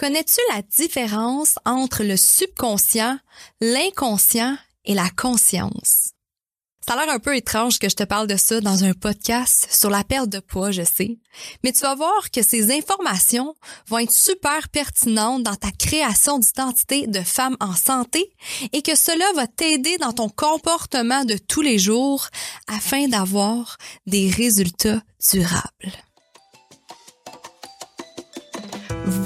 Connais-tu la différence entre le subconscient, l'inconscient et la conscience? Ça a l'air un peu étrange que je te parle de ça dans un podcast sur la perte de poids, je sais. Mais tu vas voir que ces informations vont être super pertinentes dans ta création d'identité de femme en santé et que cela va t'aider dans ton comportement de tous les jours afin d'avoir des résultats durables.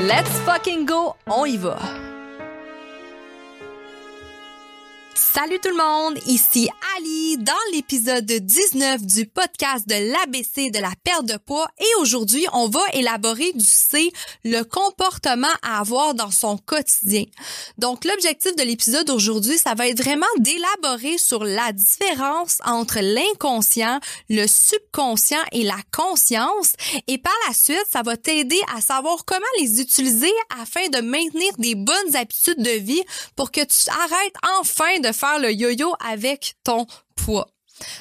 Let's fucking go, on y va. Salut tout le monde, ici Ali dans l'épisode 19 du podcast de l'ABC de la perte de poids et aujourd'hui on va élaborer du C, le comportement à avoir dans son quotidien. Donc l'objectif de l'épisode aujourd'hui, ça va être vraiment d'élaborer sur la différence entre l'inconscient, le subconscient et la conscience et par la suite, ça va t'aider à savoir comment les utiliser afin de maintenir des bonnes habitudes de vie pour que tu arrêtes enfin de faire le yo-yo avec ton poids.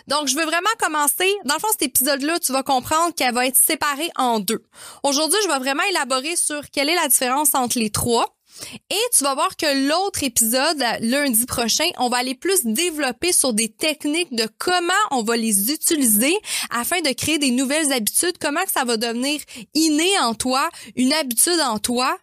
Donc, je veux vraiment commencer. Dans le fond, cet épisode-là, tu vas comprendre qu'elle va être séparée en deux. Aujourd'hui, je vais vraiment élaborer sur quelle est la différence entre les trois. Et tu vas voir que l'autre épisode, lundi prochain, on va aller plus développer sur des techniques de comment on va les utiliser afin de créer des nouvelles habitudes, comment que ça va devenir inné en toi, une habitude en toi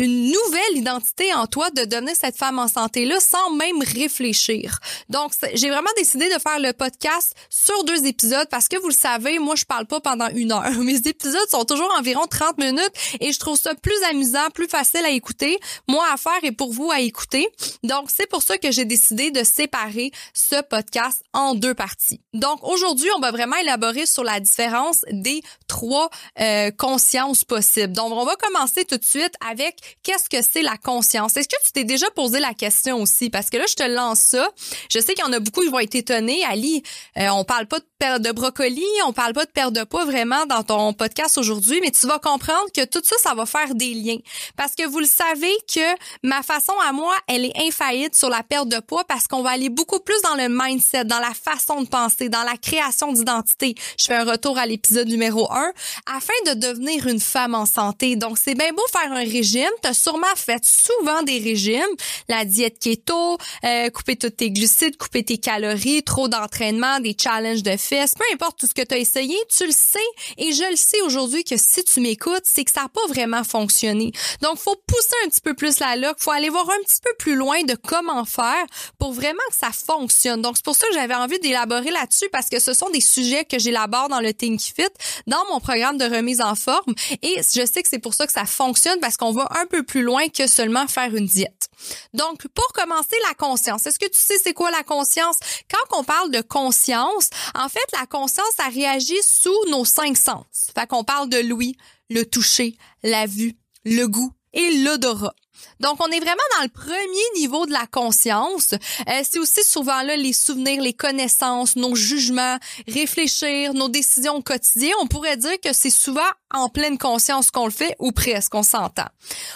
une nouvelle identité en toi de devenir cette femme en santé-là sans même réfléchir. Donc, j'ai vraiment décidé de faire le podcast sur deux épisodes parce que vous le savez, moi, je parle pas pendant une heure. Mes épisodes sont toujours environ 30 minutes et je trouve ça plus amusant, plus facile à écouter, moi à faire et pour vous à écouter. Donc, c'est pour ça que j'ai décidé de séparer ce podcast en deux parties. Donc, aujourd'hui, on va vraiment élaborer sur la différence des trois euh, consciences possibles. Donc, on va commencer tout de suite avec qu'est-ce que c'est la conscience? Est-ce que tu t'es déjà posé la question aussi? Parce que là, je te lance ça. Je sais qu'il y en a beaucoup qui vont être étonnés. Ali, euh, on parle pas de perte de brocoli, on parle pas de perte de poids vraiment dans ton podcast aujourd'hui, mais tu vas comprendre que tout ça, ça va faire des liens. Parce que vous le savez que ma façon à moi, elle est infaillible sur la perte de poids parce qu'on va aller beaucoup plus dans le mindset, dans la façon de penser, dans la création d'identité. Je fais un retour à l'épisode numéro 1 afin de devenir une femme en santé. Donc, c'est bien beau faire un régime, tu as sûrement fait souvent des régimes, la diète keto, euh, couper tous tes glucides, couper tes calories, trop d'entraînement, des challenges de fesses, peu importe tout ce que tu as essayé, tu le sais et je le sais aujourd'hui que si tu m'écoutes, c'est que ça n'a pas vraiment fonctionné. Donc, faut pousser un petit peu plus la loque, faut aller voir un petit peu plus loin de comment faire pour vraiment que ça fonctionne. Donc, c'est pour ça que j'avais envie d'élaborer là-dessus parce que ce sont des sujets que j'élabore dans le Think Fit, dans mon programme de remise en forme et je sais que c'est pour ça que ça fonctionne parce qu'on va un peu plus loin que seulement faire une diète. Donc, pour commencer, la conscience. Est-ce que tu sais c'est quoi la conscience? Quand on parle de conscience, en fait, la conscience, ça réagit sous nos cinq sens. Fait qu'on parle de l'ouïe, le toucher, la vue, le goût et l'odorat. Donc, on est vraiment dans le premier niveau de la conscience. Euh, c'est aussi souvent là les souvenirs, les connaissances, nos jugements, réfléchir, nos décisions au quotidien. On pourrait dire que c'est souvent en pleine conscience qu'on le fait ou presque, on s'entend.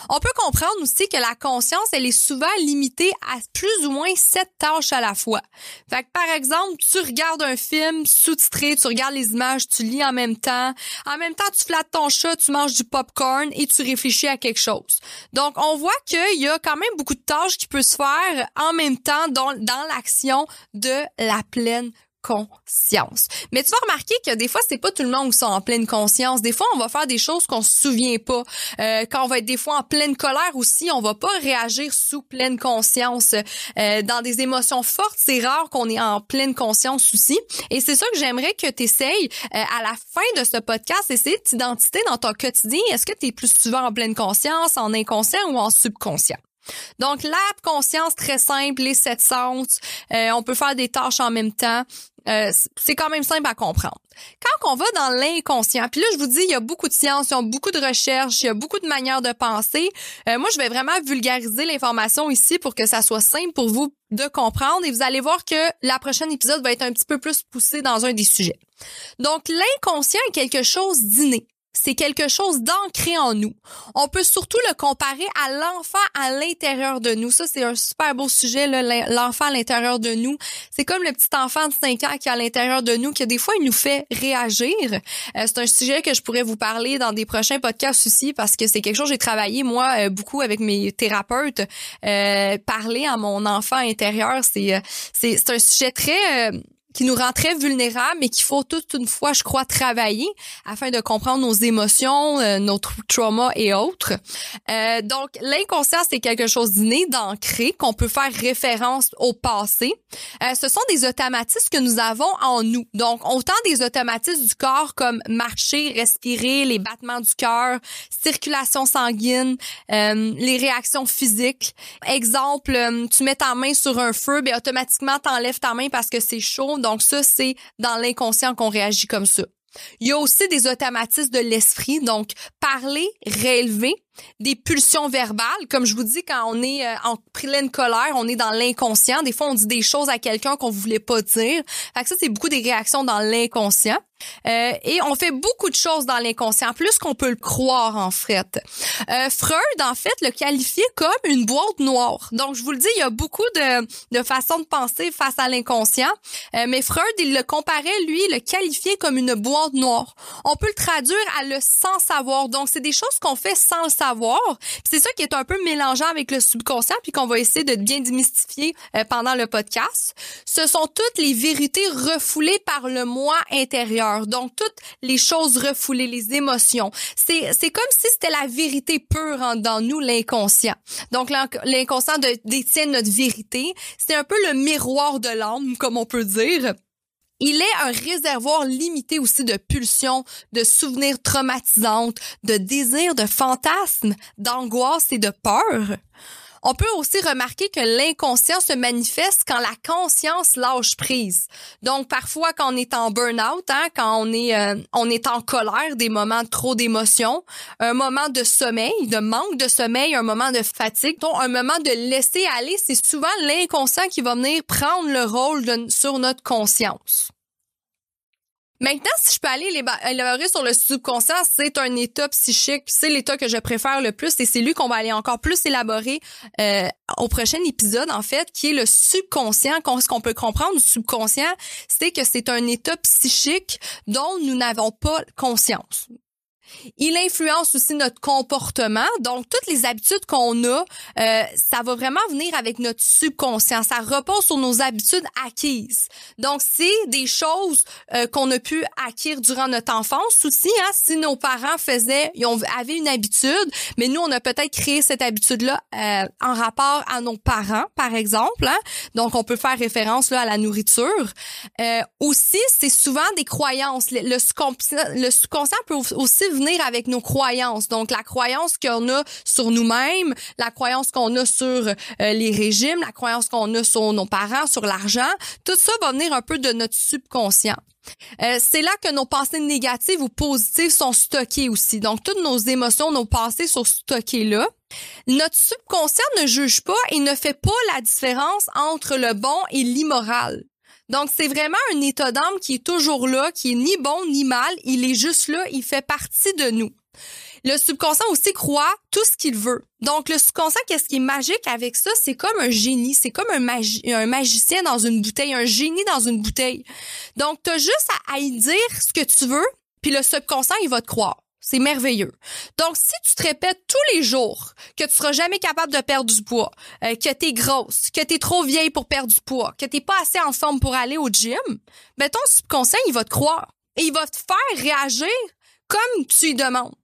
On peut comprendre aussi que la conscience, elle est souvent limitée à plus ou moins sept tâches à la fois. Fait que, par exemple, tu regardes un film sous-titré, tu regardes les images, tu lis en même temps. En même temps, tu flattes ton chat, tu manges du popcorn et tu réfléchis à quelque chose. Donc, on voit qu'il y a quand même beaucoup de tâches qui peuvent se faire en même temps dans, dans l'action de la pleine conscience. Mais tu vas remarquer que des fois, c'est pas tout le monde qui sont en pleine conscience. Des fois, on va faire des choses qu'on se souvient pas. Euh, quand on va être des fois en pleine colère aussi, on va pas réagir sous pleine conscience. Euh, dans des émotions fortes, c'est rare qu'on est en pleine conscience aussi. Et c'est ça que j'aimerais que tu essayes euh, à la fin de ce podcast, essayer de t'identifier dans ton quotidien. Est-ce que tu es plus souvent en pleine conscience, en inconscient ou en subconscient? Donc, la conscience très simple, les sept sens, euh, on peut faire des tâches en même temps. Euh, c'est quand même simple à comprendre. Quand on va dans l'inconscient, puis là je vous dis, il y a beaucoup de sciences, il y a beaucoup de recherches, il y a beaucoup de manières de penser. Euh, moi, je vais vraiment vulgariser l'information ici pour que ça soit simple pour vous de comprendre et vous allez voir que la prochaine épisode va être un petit peu plus poussé dans un des sujets. Donc, l'inconscient est quelque chose d'inné c'est quelque chose d'ancré en nous. On peut surtout le comparer à l'enfant à l'intérieur de nous. Ça, c'est un super beau sujet, l'enfant à l'intérieur de nous. C'est comme le petit enfant de 5 ans qui est à l'intérieur de nous, qui des fois, il nous fait réagir. Euh, c'est un sujet que je pourrais vous parler dans des prochains podcasts aussi, parce que c'est quelque chose que j'ai travaillé, moi, euh, beaucoup avec mes thérapeutes. Euh, parler à mon enfant intérieur, c'est, c'est, un sujet très qui nous rend très vulnérables, mais qu'il faut toute une fois, je crois, travailler afin de comprendre nos émotions, euh, notre trauma et autres. Euh, donc, l'inconscient, c'est quelque chose d'inné, d'ancré, qu'on peut faire référence au passé. Euh, ce sont des automatismes que nous avons en nous. Donc, autant des automatismes du corps comme marcher, respirer, les battements du cœur, circulation sanguine, les réactions physiques. Exemple, tu mets ta main sur un feu, ben automatiquement, t'enlèves ta main parce que c'est chaud donc ça, c'est dans l'inconscient qu'on réagit comme ça. Il y a aussi des automatismes de l'esprit, donc parler, réélever, des pulsions verbales, comme je vous dis, quand on est euh, en pleine colère, on est dans l'inconscient. Des fois, on dit des choses à quelqu'un qu'on voulait pas dire. Fait que ça, c'est beaucoup des réactions dans l'inconscient. Euh, et on fait beaucoup de choses dans l'inconscient, plus qu'on peut le croire en fait. Euh, Freud, en fait, le qualifiait comme une boîte noire. Donc, je vous le dis, il y a beaucoup de, de façons de penser face à l'inconscient. Euh, mais Freud, il le comparait, lui, le qualifiait comme une boîte noire. On peut le traduire à le sans savoir. Donc, c'est des choses qu'on fait sans le savoir. C'est ça qui est un peu mélangeant avec le subconscient, puis qu'on va essayer de bien démystifier euh, pendant le podcast. Ce sont toutes les vérités refoulées par le moi intérieur. Donc, toutes les choses refoulées, les émotions. C'est, c'est comme si c'était la vérité pure en, dans nous, l'inconscient. Donc, l'inconscient détient notre vérité. C'est un peu le miroir de l'âme, comme on peut dire. Il est un réservoir limité aussi de pulsions, de souvenirs traumatisantes, de désirs, de fantasmes, d'angoisse et de peur. On peut aussi remarquer que l'inconscient se manifeste quand la conscience lâche prise. Donc parfois quand on est en burn-out, hein, quand on est euh, on est en colère, des moments de trop d'émotions, un moment de sommeil, de manque de sommeil, un moment de fatigue, donc un moment de laisser aller, c'est souvent l'inconscient qui va venir prendre le rôle sur notre conscience. Maintenant, si je peux aller élaborer sur le subconscient, c'est un état psychique, c'est l'état que je préfère le plus et c'est lui qu'on va aller encore plus élaborer euh, au prochain épisode, en fait, qui est le subconscient. Ce qu'on peut comprendre du subconscient, c'est que c'est un état psychique dont nous n'avons pas conscience. Il influence aussi notre comportement. Donc, toutes les habitudes qu'on a, euh, ça va vraiment venir avec notre subconscient. Ça repose sur nos habitudes acquises. Donc, c'est des choses euh, qu'on a pu acquérir durant notre enfance aussi. Hein, si nos parents faisaient, ils avaient une habitude, mais nous, on a peut-être créé cette habitude-là euh, en rapport à nos parents, par exemple. Hein. Donc, on peut faire référence là, à la nourriture. aussi, c'est souvent des croyances. Le, le subconscient peut aussi venir avec nos croyances. Donc, la croyance qu'on a sur nous-mêmes, la croyance qu'on a sur euh, les régimes, la croyance qu'on a sur nos parents, sur l'argent, tout ça va venir un peu de notre subconscient. Euh, c'est là que nos pensées négatives ou positives sont stockées aussi. Donc, toutes nos émotions, nos pensées sont stockées là. Notre subconscient ne juge pas et ne fait pas la différence entre le bon et l'immoral. Donc, c'est vraiment un état d'âme qui est toujours là, qui est ni bon ni mal. Il est juste là, il fait partie de nous. Le subconscient aussi croit tout ce qu'il veut. Donc, le subconscient, qu'est-ce qui est magique avec ça? C'est comme un génie. C'est comme un, magicien dans une bouteille, un génie dans une bouteille. Donc, tu as juste à, à y dire ce que tu veux, puis le subconscient, il va te croire. C'est merveilleux. Donc, si tu te répètes tous les jours que tu seras jamais capable de perdre du poids, euh, que tu es grosse, que tu es trop vieille pour perdre du poids, que tu pas assez en pour aller au gym, ben ton subconscient, il va te croire. Et il va te faire réagir comme tu lui demandes.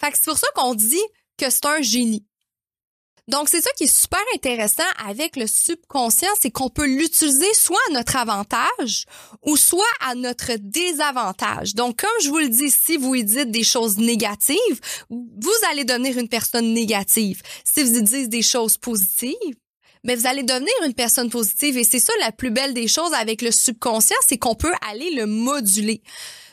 Fait que c'est pour ça qu'on dit que c'est un génie. Donc, c'est ça qui est super intéressant avec le subconscient, c'est qu'on peut l'utiliser soit à notre avantage ou soit à notre désavantage. Donc, comme je vous le dis, si vous y dites des choses négatives, vous allez devenir une personne négative. Si vous y dites des choses positives, mais vous allez devenir une personne positive. Et c'est ça la plus belle des choses avec le subconscient, c'est qu'on peut aller le moduler.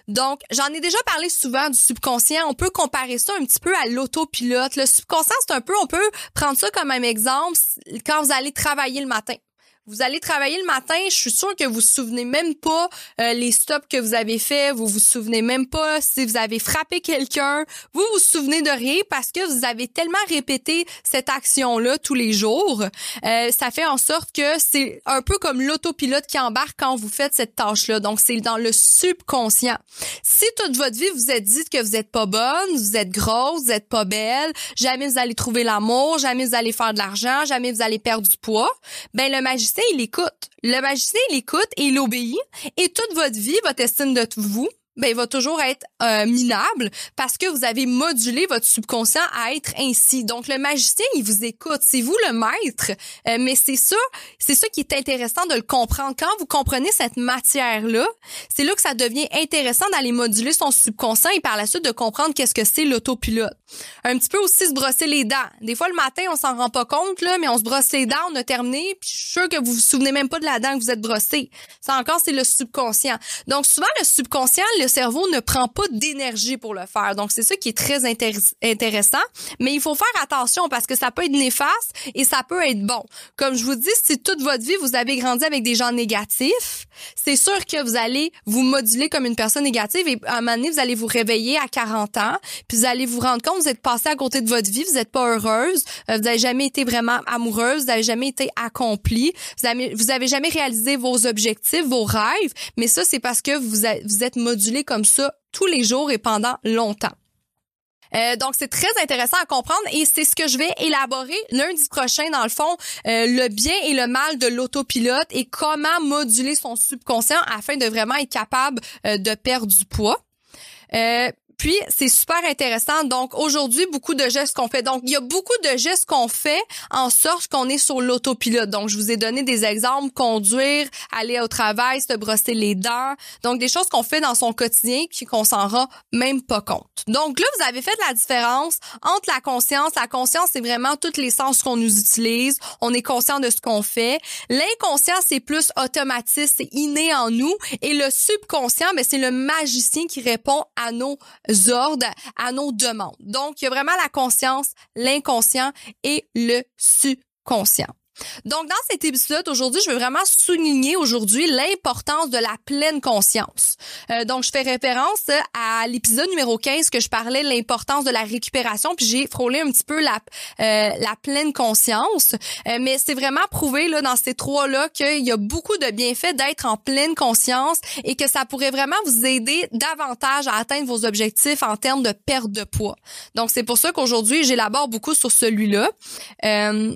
Donc, j'en ai déjà parlé souvent du subconscient. On peut comparer ça un petit peu à l'autopilote. Le subconscient, c'est un peu, on peut prendre ça comme un exemple quand vous allez travailler le matin. Vous allez travailler le matin, je suis sûre que vous vous souvenez même pas euh, les stops que vous avez fait, vous vous souvenez même pas si vous avez frappé quelqu'un, vous vous souvenez de rien parce que vous avez tellement répété cette action-là tous les jours. Euh, ça fait en sorte que c'est un peu comme l'autopilote qui embarque quand vous faites cette tâche-là. Donc, c'est dans le subconscient. Si toute votre vie, vous êtes dit que vous êtes pas bonne, vous êtes grosse, vous êtes pas belle, jamais vous allez trouver l'amour, jamais vous allez faire de l'argent, jamais vous allez perdre du poids, ben le magicien il écoute. Le magicien, il écoute et il obéit. Et toute votre vie, votre estime de vous, ben, il va toujours être euh, minable parce que vous avez modulé votre subconscient à être ainsi. Donc, le magicien, il vous écoute. C'est vous le maître. Euh, mais c'est ça, c'est ça qui est intéressant de le comprendre. Quand vous comprenez cette matière-là, c'est là que ça devient intéressant d'aller moduler son subconscient et par la suite de comprendre qu'est-ce que c'est l'autopilote. Un petit peu aussi se brosser les dents. Des fois, le matin, on s'en rend pas compte, là, mais on se brosse les dents, on a terminé, puis je suis sûre que vous vous souvenez même pas de la dent que vous êtes brossé. Ça encore, c'est le subconscient. Donc, souvent, le subconscient, le cerveau ne prend pas d'énergie pour le faire. Donc, c'est ça qui est très intéressant. Mais il faut faire attention parce que ça peut être néfaste et ça peut être bon. Comme je vous dis, si toute votre vie, vous avez grandi avec des gens négatifs, c'est sûr que vous allez vous moduler comme une personne négative et à un moment donné, vous allez vous réveiller à 40 ans, puis vous allez vous rendre compte, vous êtes passé à côté de votre vie, vous n'êtes pas heureuse, euh, vous n'avez jamais été vraiment amoureuse, vous n'avez jamais été accomplie, vous avez, vous avez jamais réalisé vos objectifs, vos rêves, mais ça, c'est parce que vous, vous êtes modulé comme ça tous les jours et pendant longtemps. Euh, donc, c'est très intéressant à comprendre et c'est ce que je vais élaborer lundi prochain, dans le fond, euh, le bien et le mal de l'autopilote et comment moduler son subconscient afin de vraiment être capable euh, de perdre du poids. Puis, c'est super intéressant. Donc, aujourd'hui, beaucoup de gestes qu'on fait. Donc, il y a beaucoup de gestes qu'on fait en sorte qu'on est sur l'autopilote. Donc, je vous ai donné des exemples. Conduire, aller au travail, se brosser les dents. Donc, des choses qu'on fait dans son quotidien qu'on s'en rend même pas compte. Donc, là, vous avez fait la différence entre la conscience. La conscience, c'est vraiment tous les sens qu'on nous utilise. On est conscient de ce qu'on fait. L'inconscient, c'est plus automatique, c'est inné en nous. Et le subconscient, mais ben, c'est le magicien qui répond à nos ordres, à nos demandes. Donc, il y a vraiment la conscience, l'inconscient et le subconscient. Donc, dans cet épisode aujourd'hui, je veux vraiment souligner aujourd'hui l'importance de la pleine conscience. Euh, donc, je fais référence à l'épisode numéro 15 que je parlais de l'importance de la récupération, puis j'ai frôlé un petit peu la, euh, la pleine conscience. Euh, mais c'est vraiment prouvé là dans ces trois-là qu'il y a beaucoup de bienfaits d'être en pleine conscience et que ça pourrait vraiment vous aider davantage à atteindre vos objectifs en termes de perte de poids. Donc, c'est pour ça qu'aujourd'hui, j'élabore beaucoup sur celui-là.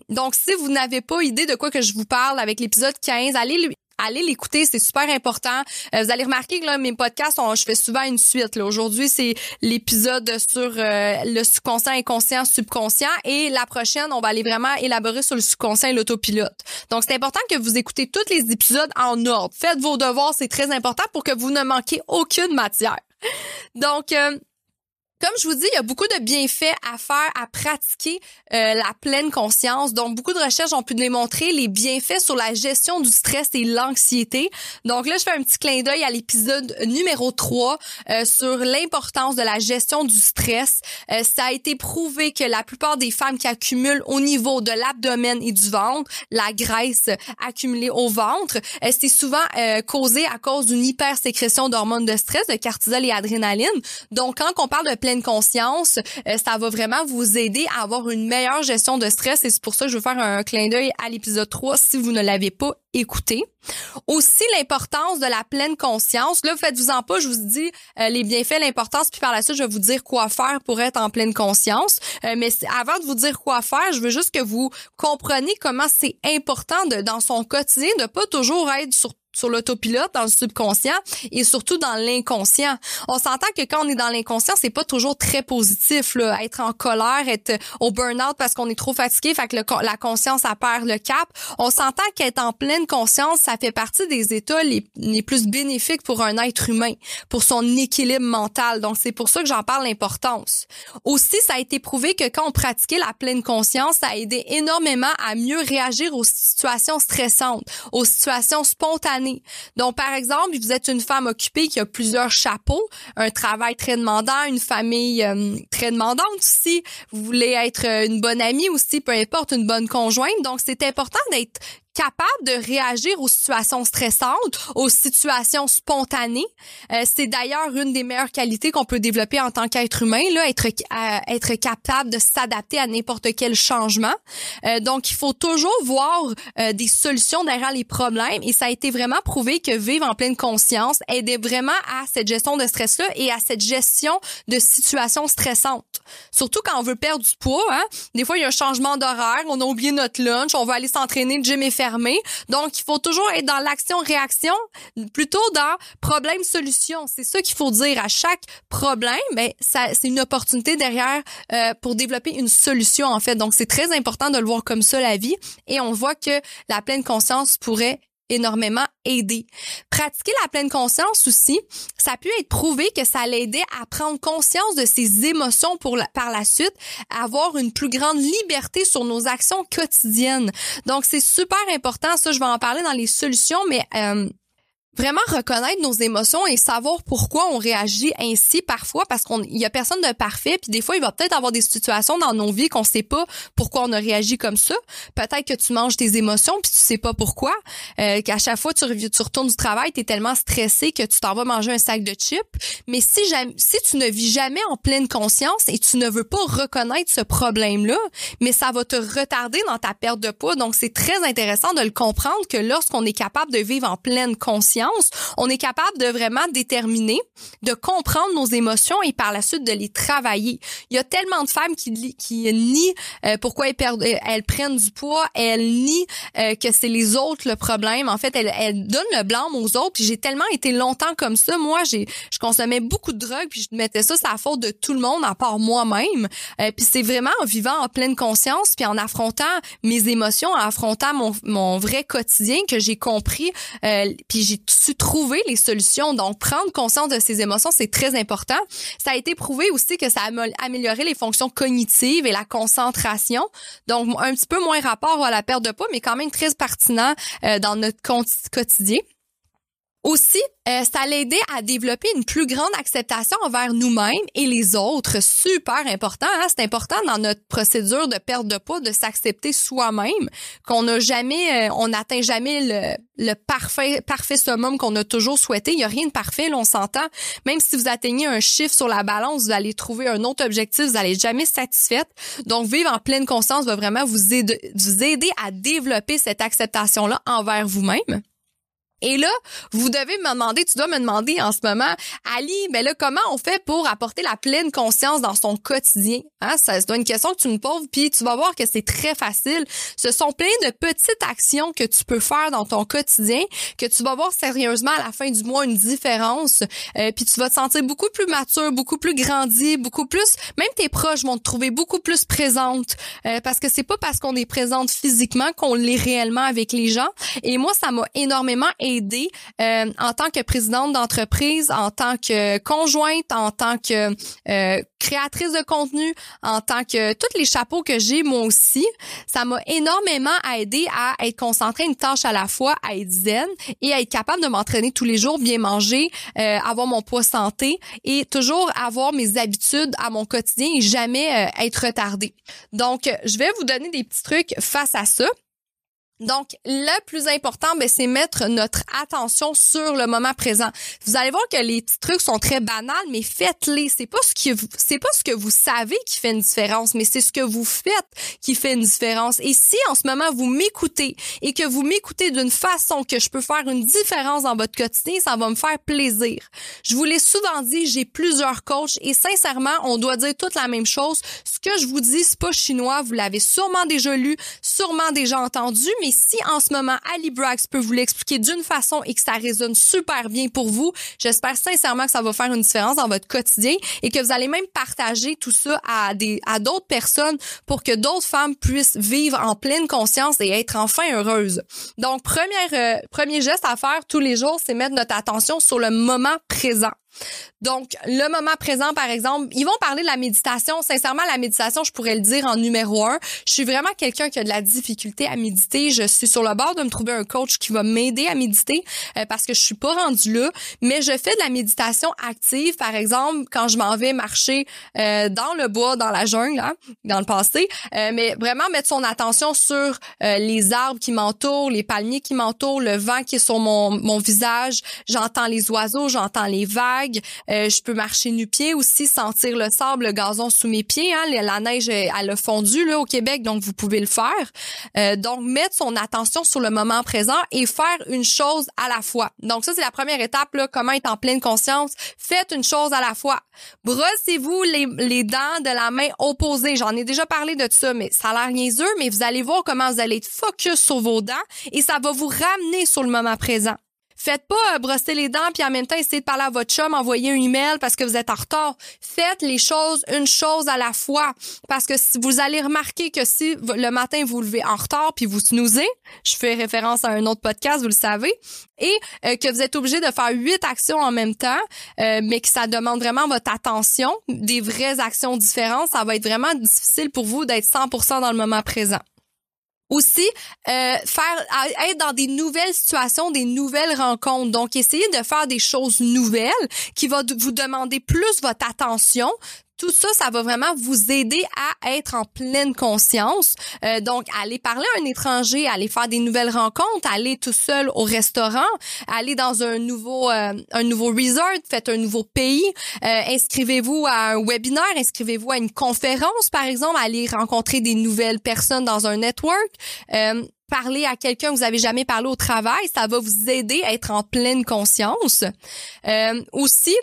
donc, si vous n'avez pas idée de quoi que je vous parle avec l'épisode 15, allez allez l'écouter, c'est super important. Euh, vous allez remarquer que là, mes podcasts, je fais souvent une suite. Aujourd'hui, c'est l'épisode sur euh, le subconscient, inconscient, subconscient. Et la prochaine, on va aller vraiment élaborer sur le subconscient et l'autopilote. Donc, c'est important que vous écoutez tous les épisodes en ordre. Faites vos devoirs, c'est très important pour que vous ne manquiez aucune matière. Donc, euh, comme je vous dis, il y a beaucoup de bienfaits à faire, à pratiquer euh, la pleine conscience. Donc, beaucoup de recherches ont pu démontrer les bienfaits sur la gestion du stress et l'anxiété. Donc là, je fais un petit clin d'œil à l'épisode numéro 3 euh, sur l'importance de la gestion du stress. Euh, ça a été prouvé que la plupart des femmes qui accumulent au niveau de l'abdomen et du ventre, la graisse accumulée au ventre, c'est souvent causé à cause d'une hypersécrétion d'hormones de stress, de cortisol et adrénaline. Donc, quand on parle de conscience, euh, ça va vraiment vous aider à avoir une meilleure gestion de stress et c'est pour ça que je veux faire un clin d'œil à l'épisode 3 si vous ne l'avez pas écouté. Aussi l'importance de la pleine conscience. Là, faites-vous-en pas, je vous dis euh, les bienfaits, l'importance, puis par la suite, je vais vous dire quoi faire pour être en pleine conscience. Euh, mais avant de vous dire quoi faire, je veux juste que vous compreniez comment c'est important dans son quotidien de pas toujours être sur sur l'autopilote, dans le subconscient et surtout dans l'inconscient. On s'entend que quand on est dans l'inconscient, c'est pas toujours très positif, là. Être en colère, être au burn-out parce qu'on est trop fatigué, fait que la conscience, ça perd le cap. On s'entend qu'être en pleine conscience, ça fait partie des états les, les plus bénéfiques pour un être humain, pour son équilibre mental. Donc, c'est pour ça que j'en parle l'importance. Aussi, ça a été prouvé que quand on pratiquait la pleine conscience, ça a aidé énormément à mieux réagir aux situations stressantes, aux situations spontanées. Donc, par exemple, vous êtes une femme occupée qui a plusieurs chapeaux, un travail très demandant, une famille euh, très demandante aussi. Vous voulez être une bonne amie aussi, peu importe, une bonne conjointe. Donc, c'est important d'être capable de réagir aux situations stressantes, aux situations spontanées. Euh, c'est d'ailleurs une des meilleures qualités qu'on peut développer en tant qu'être humain, là, être euh, être capable de s'adapter à n'importe quel changement. Euh, donc, il faut toujours voir des solutions derrière les problèmes et ça a été vraiment prouvé que vivre en pleine conscience aidait vraiment à cette gestion de stress-là et à cette gestion de situations stressantes. Surtout quand on veut perdre du poids, hein? Des fois, il y a un changement d'horaire, on a oublié notre lunch, on va aller s'entraîner, le gym est donc, il faut toujours être dans l'action-réaction, plutôt dans problème-solution. C'est ça qu'il faut dire. À chaque problème, ben, ça, c'est une opportunité derrière euh, pour développer une solution, en fait. Donc, c'est très important de le voir comme ça, la vie. Et on voit que la pleine conscience pourrait énormément aider. Pratiquer la pleine conscience aussi, ça a pu être prouvé que ça l'aidait à prendre conscience de ses émotions pour par la suite, avoir une plus grande liberté sur nos actions quotidiennes. Donc c'est super important, ça je vais en parler dans les solutions, mais euh, vraiment reconnaître nos émotions et savoir pourquoi on réagit ainsi parfois parce qu'on il y a personne de parfait puis des fois il va peut-être avoir des situations dans nos vies qu'on sait pas pourquoi on a réagi comme ça. Peut-être que tu manges tes émotions puis tu sais pas pourquoi. Euh, qu'à chaque fois tu, tu retournes du travail tu es tellement stressé que tu t'en vas manger un sac de chips. Mais si jamais si tu ne vis jamais en pleine conscience et tu ne veux pas reconnaître ce problème là mais ça va te retarder dans ta perte de poids. Donc c'est très intéressant de le comprendre que lorsqu'on est capable de vivre en pleine conscience on est capable de vraiment déterminer, de comprendre nos émotions et par la suite de les travailler. Il y a tellement de femmes qui, qui nient euh, pourquoi elles, perdent, euh, elles prennent du poids, elles nient euh, que c'est les autres le problème. En fait, elles, elles donnent le blâme aux autres. J'ai tellement été longtemps comme ça. Moi, j'ai, je consommais beaucoup de drogue, puis je mettais ça, c'est la faute de tout le monde à part moi-même. puis c'est vraiment en vivant en pleine conscience, puis en affrontant mes émotions, en affrontant mon, mon vrai quotidien que j'ai compris. puis j'ai su trouver les solutions? Donc, prendre conscience de ses émotions, c'est très important. Ça a été prouvé aussi que ça a amélioré les fonctions cognitives et la concentration. Donc, un petit peu moins rapport à la perte de poids, mais quand même très pertinent euh, dans notre quotidien. Aussi, euh, ça l'aidait à développer une plus grande acceptation envers nous-mêmes et les autres. Super important. Hein? C'est important dans notre procédure de perte de poids de s'accepter soi-même, qu'on n'a jamais, euh, on n'atteint jamais le, le, parfait, parfait summum qu'on a toujours souhaité. Il y a rien de parfait, on s'entend. Même si vous atteignez un chiffre sur la balance, vous allez trouver un autre objectif, vous n'allez jamais satisfaite. Donc, vivre en pleine conscience va vraiment vous aider, vous aider à développer cette acceptation-là envers vous-même. Et là, vous devez me demander, tu dois me demander en ce moment, Ali, ben là, comment on fait pour apporter la pleine conscience dans son quotidien? Hein? Ça, c'est une question que tu me poses, puis tu vas voir que c'est très facile. Ce sont plein de petites actions que tu peux faire dans ton quotidien, que tu vas voir sérieusement à la fin du mois une différence, euh, puis tu vas te sentir beaucoup plus mature, beaucoup plus grandi, beaucoup plus, même tes proches vont te trouver beaucoup plus présente, euh, parce que c'est pas parce qu'on est présente physiquement qu'on l'est réellement avec les gens. Et moi, ça m'a énormément aider euh, en tant que présidente d'entreprise, en tant que conjointe, en tant que euh, créatrice de contenu, en tant que tous les chapeaux que j'ai moi aussi, ça m'a énormément aidé à être concentrée une tâche à la fois, à être zen et à être capable de m'entraîner tous les jours, bien manger, euh, avoir mon poids santé et toujours avoir mes habitudes à mon quotidien et jamais être retardée. Donc, je vais vous donner des petits trucs face à ça. Donc, le plus important, ben, c'est mettre notre attention sur le moment présent. Vous allez voir que les petits trucs sont très banals, mais faites-les. C'est pas ce que vous, c'est pas ce que vous savez qui fait une différence, mais c'est ce que vous faites qui fait une différence. Et si en ce moment vous m'écoutez et que vous m'écoutez d'une façon que je peux faire une différence dans votre quotidien, ça va me faire plaisir. Je vous l'ai souvent dit, j'ai plusieurs coachs et sincèrement, on doit dire toute la même chose. Ce que je vous dis, c'est pas chinois. Vous l'avez sûrement déjà lu, sûrement déjà entendu, mais mais si en ce moment Ali Braggs peut vous l'expliquer d'une façon et que ça résonne super bien pour vous, j'espère sincèrement que ça va faire une différence dans votre quotidien et que vous allez même partager tout ça à des à d'autres personnes pour que d'autres femmes puissent vivre en pleine conscience et être enfin heureuses. Donc première euh, premier geste à faire tous les jours, c'est mettre notre attention sur le moment présent. Donc, le moment présent, par exemple, ils vont parler de la méditation. Sincèrement, la méditation, je pourrais le dire en numéro un. Je suis vraiment quelqu'un qui a de la difficulté à méditer. Je suis sur le bord de me trouver un coach qui va m'aider à méditer euh, parce que je suis pas rendue là. Mais je fais de la méditation active, par exemple, quand je m'en vais marcher euh, dans le bois, dans la jungle, hein, dans le passé. Euh, mais vraiment mettre son attention sur les arbres qui m'entourent, les palmiers qui m'entourent, le vent qui est sur mon, mon visage. J'entends les oiseaux, j'entends les vagues euh, je peux marcher nu-pied aussi, sentir le sable, le gazon sous mes pieds. Hein. La neige, elle a fondu là, au Québec, donc vous pouvez le faire. Euh, donc, mettre son attention sur le moment présent et faire une chose à la fois. Donc, ça, c'est la première étape, là, comment être en pleine conscience. Faites une chose à la fois. Brossez-vous les, les dents de la main opposée. J'en ai déjà parlé de ça, mais ça a l'air niaiseux, mais vous allez voir comment vous allez être focus sur vos dents et ça va vous ramener sur le moment présent. Faites pas euh, brosser les dents puis en même temps essayer de parler à votre chum, envoyer un email parce que vous êtes en retard. Faites les choses une chose à la fois parce que si vous allez remarquer que si le matin vous, levez en retard puis vous snoozez, je fais référence à un autre podcast, vous le savez, et euh, que vous êtes obligé de faire huit actions en même temps, euh, mais que ça demande vraiment votre attention, des vraies actions différentes, ça va être vraiment difficile pour vous d'être 100% dans le moment présent aussi euh, faire être dans des nouvelles situations, des nouvelles rencontres. Donc essayez de faire des choses nouvelles qui vont vous demander plus votre attention, tout ça, ça va vraiment vous aider à être en pleine conscience. Euh, donc, aller parler à un étranger, aller faire des nouvelles rencontres, aller tout seul au restaurant, aller dans un nouveau euh, un nouveau resort, faites un nouveau pays, euh, inscrivez-vous à un webinaire, inscrivez-vous à une conférence, par exemple, aller rencontrer des nouvelles personnes dans un network. parler à quelqu'un que vous avez jamais parlé au travail, ça va vous aider à être en pleine conscience. aussi,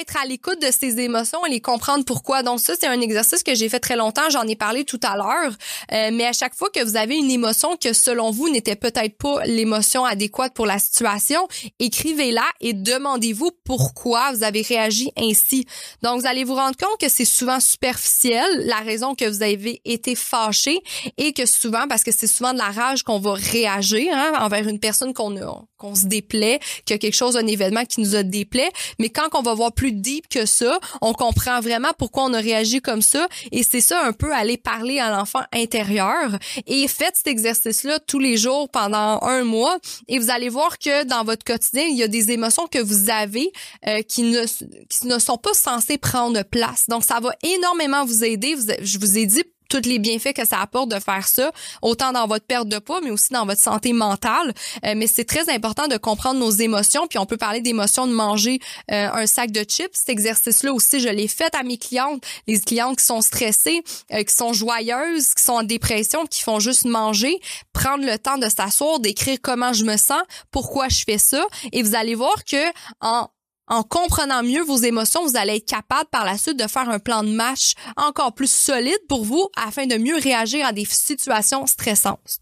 être à l'écoute de ses émotions et les comprendre pourquoi. Donc ça, c'est un exercice que j'ai fait très longtemps. J'en ai parlé tout à l'heure. Euh, mais à chaque fois que vous avez une émotion que selon vous n'était peut-être pas l'émotion adéquate pour la situation, écrivez-la et demandez-vous pourquoi vous avez réagi ainsi. Donc vous allez vous rendre compte que c'est souvent superficiel la raison que vous avez été fâché et que souvent parce que c'est souvent de la rage qu'on va réagir hein, envers une personne qu'on qu'on se déplaît, qu'il y a quelque chose, un événement qui nous a déplaît. Mais quand on va voir plus deep que ça, on comprend vraiment pourquoi on a réagi comme ça. Et c'est ça un peu aller parler à l'enfant intérieur. Et faites cet exercice-là tous les jours pendant un mois. Et vous allez voir que dans votre quotidien, il y a des émotions que vous avez euh, qui, ne, qui ne sont pas censées prendre place. Donc, ça va énormément vous aider. je vous ai dit tous les bienfaits que ça apporte de faire ça, autant dans votre perte de poids, mais aussi dans votre santé mentale. Euh, mais c'est très important de comprendre nos émotions. Puis on peut parler d'émotions de manger euh, un sac de chips. Cet exercice-là aussi, je l'ai fait à mes clientes, les clientes qui sont stressées, euh, qui sont joyeuses, qui sont en dépression, qui font juste manger, prendre le temps de s'asseoir, d'écrire comment je me sens, pourquoi je fais ça. Et vous allez voir que en en comprenant mieux vos émotions, vous allez être capable par la suite de faire un plan de match encore plus solide pour vous afin de mieux réagir à des situations stressantes.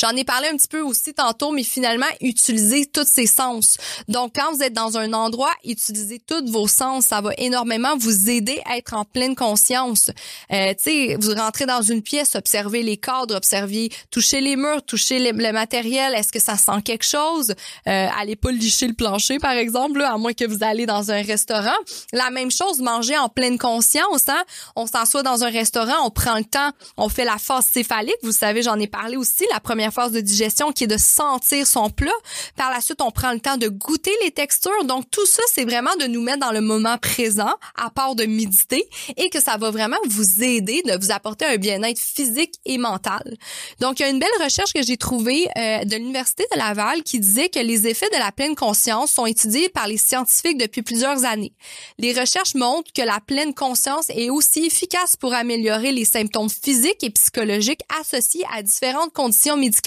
J'en ai parlé un petit peu aussi tantôt, mais finalement, utilisez tous ces sens. Donc, quand vous êtes dans un endroit, utilisez tous vos sens. Ça va énormément vous aider à être en pleine conscience. Euh, tu sais, vous rentrez dans une pièce, observez les cadres, observez, touchez les murs, touchez le matériel. Est-ce que ça sent quelque chose? Euh, allez pas licher le plancher, par exemple, à moins que vous allez dans un restaurant. La même chose, manger en pleine conscience. Hein? On s'assoit dans un restaurant, on prend le temps, on fait la phase céphalique. Vous savez, j'en ai parlé aussi. La première phase de digestion qui est de sentir son plat. Par la suite, on prend le temps de goûter les textures. Donc, tout ça, c'est vraiment de nous mettre dans le moment présent, à part de méditer, et que ça va vraiment vous aider de vous apporter un bien-être physique et mental. Donc, il y a une belle recherche que j'ai trouvée euh, de l'Université de Laval qui disait que les effets de la pleine conscience sont étudiés par les scientifiques depuis plusieurs années. Les recherches montrent que la pleine conscience est aussi efficace pour améliorer les symptômes physiques et psychologiques associés à différentes conditions médicales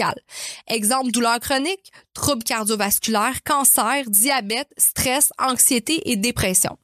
Exemple, douleurs chroniques, troubles cardiovasculaires, cancer, diabète, stress, anxiété et dépression.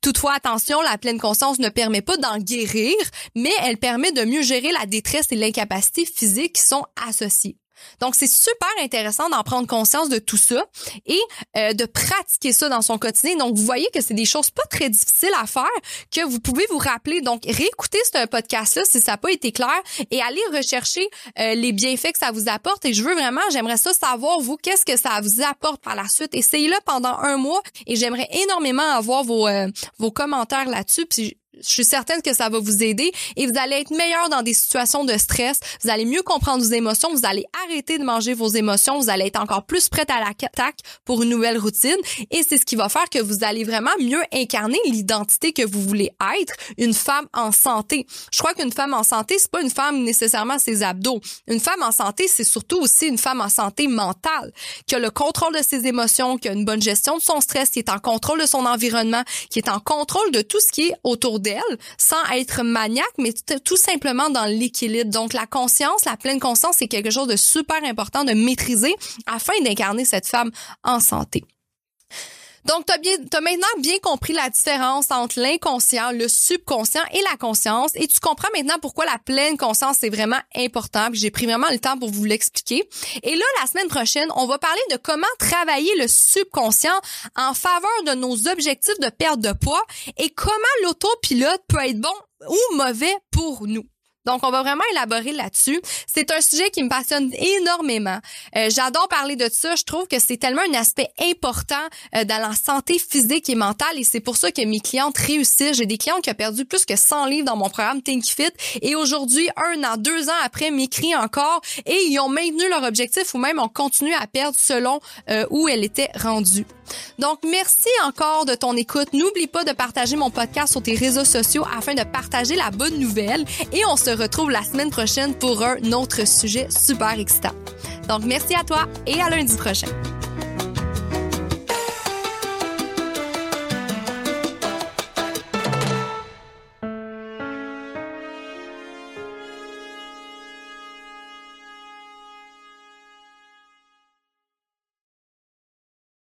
Toutefois, attention, la pleine conscience ne permet pas d'en guérir, mais elle permet de mieux gérer la détresse et l'incapacité physique qui sont associées. Donc, c'est super intéressant d'en prendre conscience de tout ça et euh, de pratiquer ça dans son quotidien. Donc, vous voyez que c'est des choses pas très difficiles à faire que vous pouvez vous rappeler. Donc, réécoutez ce podcast-là si ça n'a pas été clair et allez rechercher euh, les bienfaits que ça vous apporte. Et je veux vraiment, j'aimerais ça savoir, vous, qu'est-ce que ça vous apporte par la suite. Essayez-le pendant un mois et j'aimerais énormément avoir vos, euh, vos commentaires là-dessus. Puis je suis certaine que ça va vous aider et vous allez être meilleur dans des situations de stress. Vous allez mieux comprendre vos émotions. Vous allez arrêter de manger vos émotions. Vous allez être encore plus prête à l'attaque pour une nouvelle routine. Et c'est ce qui va faire que vous allez vraiment mieux incarner l'identité que vous voulez être, une femme en santé. Je crois qu'une femme en santé, c'est pas une femme nécessairement ses abdos. Une femme en santé, c'est surtout aussi une femme en santé mentale, qui a le contrôle de ses émotions, qui a une bonne gestion de son stress, qui est en contrôle de son environnement, qui est en contrôle de tout ce qui est autour d'elle sans être maniaque, mais tout simplement dans l'équilibre. Donc, la conscience, la pleine conscience, c'est quelque chose de super important de maîtriser afin d'incarner cette femme en santé. Donc, tu as, maintenant bien compris la différence entre l'inconscient, le subconscient et la conscience. Et tu comprends maintenant pourquoi la pleine conscience, c'est vraiment important. J'ai pris vraiment le temps pour vous l'expliquer. Et là, la semaine prochaine, on va parler de comment travailler le subconscient en faveur de nos objectifs de perte de poids et comment l'autopilote peut être bon ou mauvais pour nous. Donc, on va vraiment élaborer là-dessus. C'est un sujet qui me passionne énormément. Euh, j'adore parler de ça. Je trouve que c'est tellement un aspect important euh, dans la santé physique et mentale et c'est pour ça que mes clientes réussissent. J'ai des clientes qui ont perdu plus que 100 livres dans mon programme Think Fit et aujourd'hui, un an, deux ans après, m'écrient encore et ils ont maintenu leur objectif ou même ont continué à perdre selon euh, où elle était rendue. Donc, merci encore de ton écoute. N'oublie pas de partager mon podcast sur tes réseaux sociaux afin de partager la bonne nouvelle et on se retrouve la semaine prochaine pour un autre sujet super excitant. Donc, merci à toi et à lundi prochain.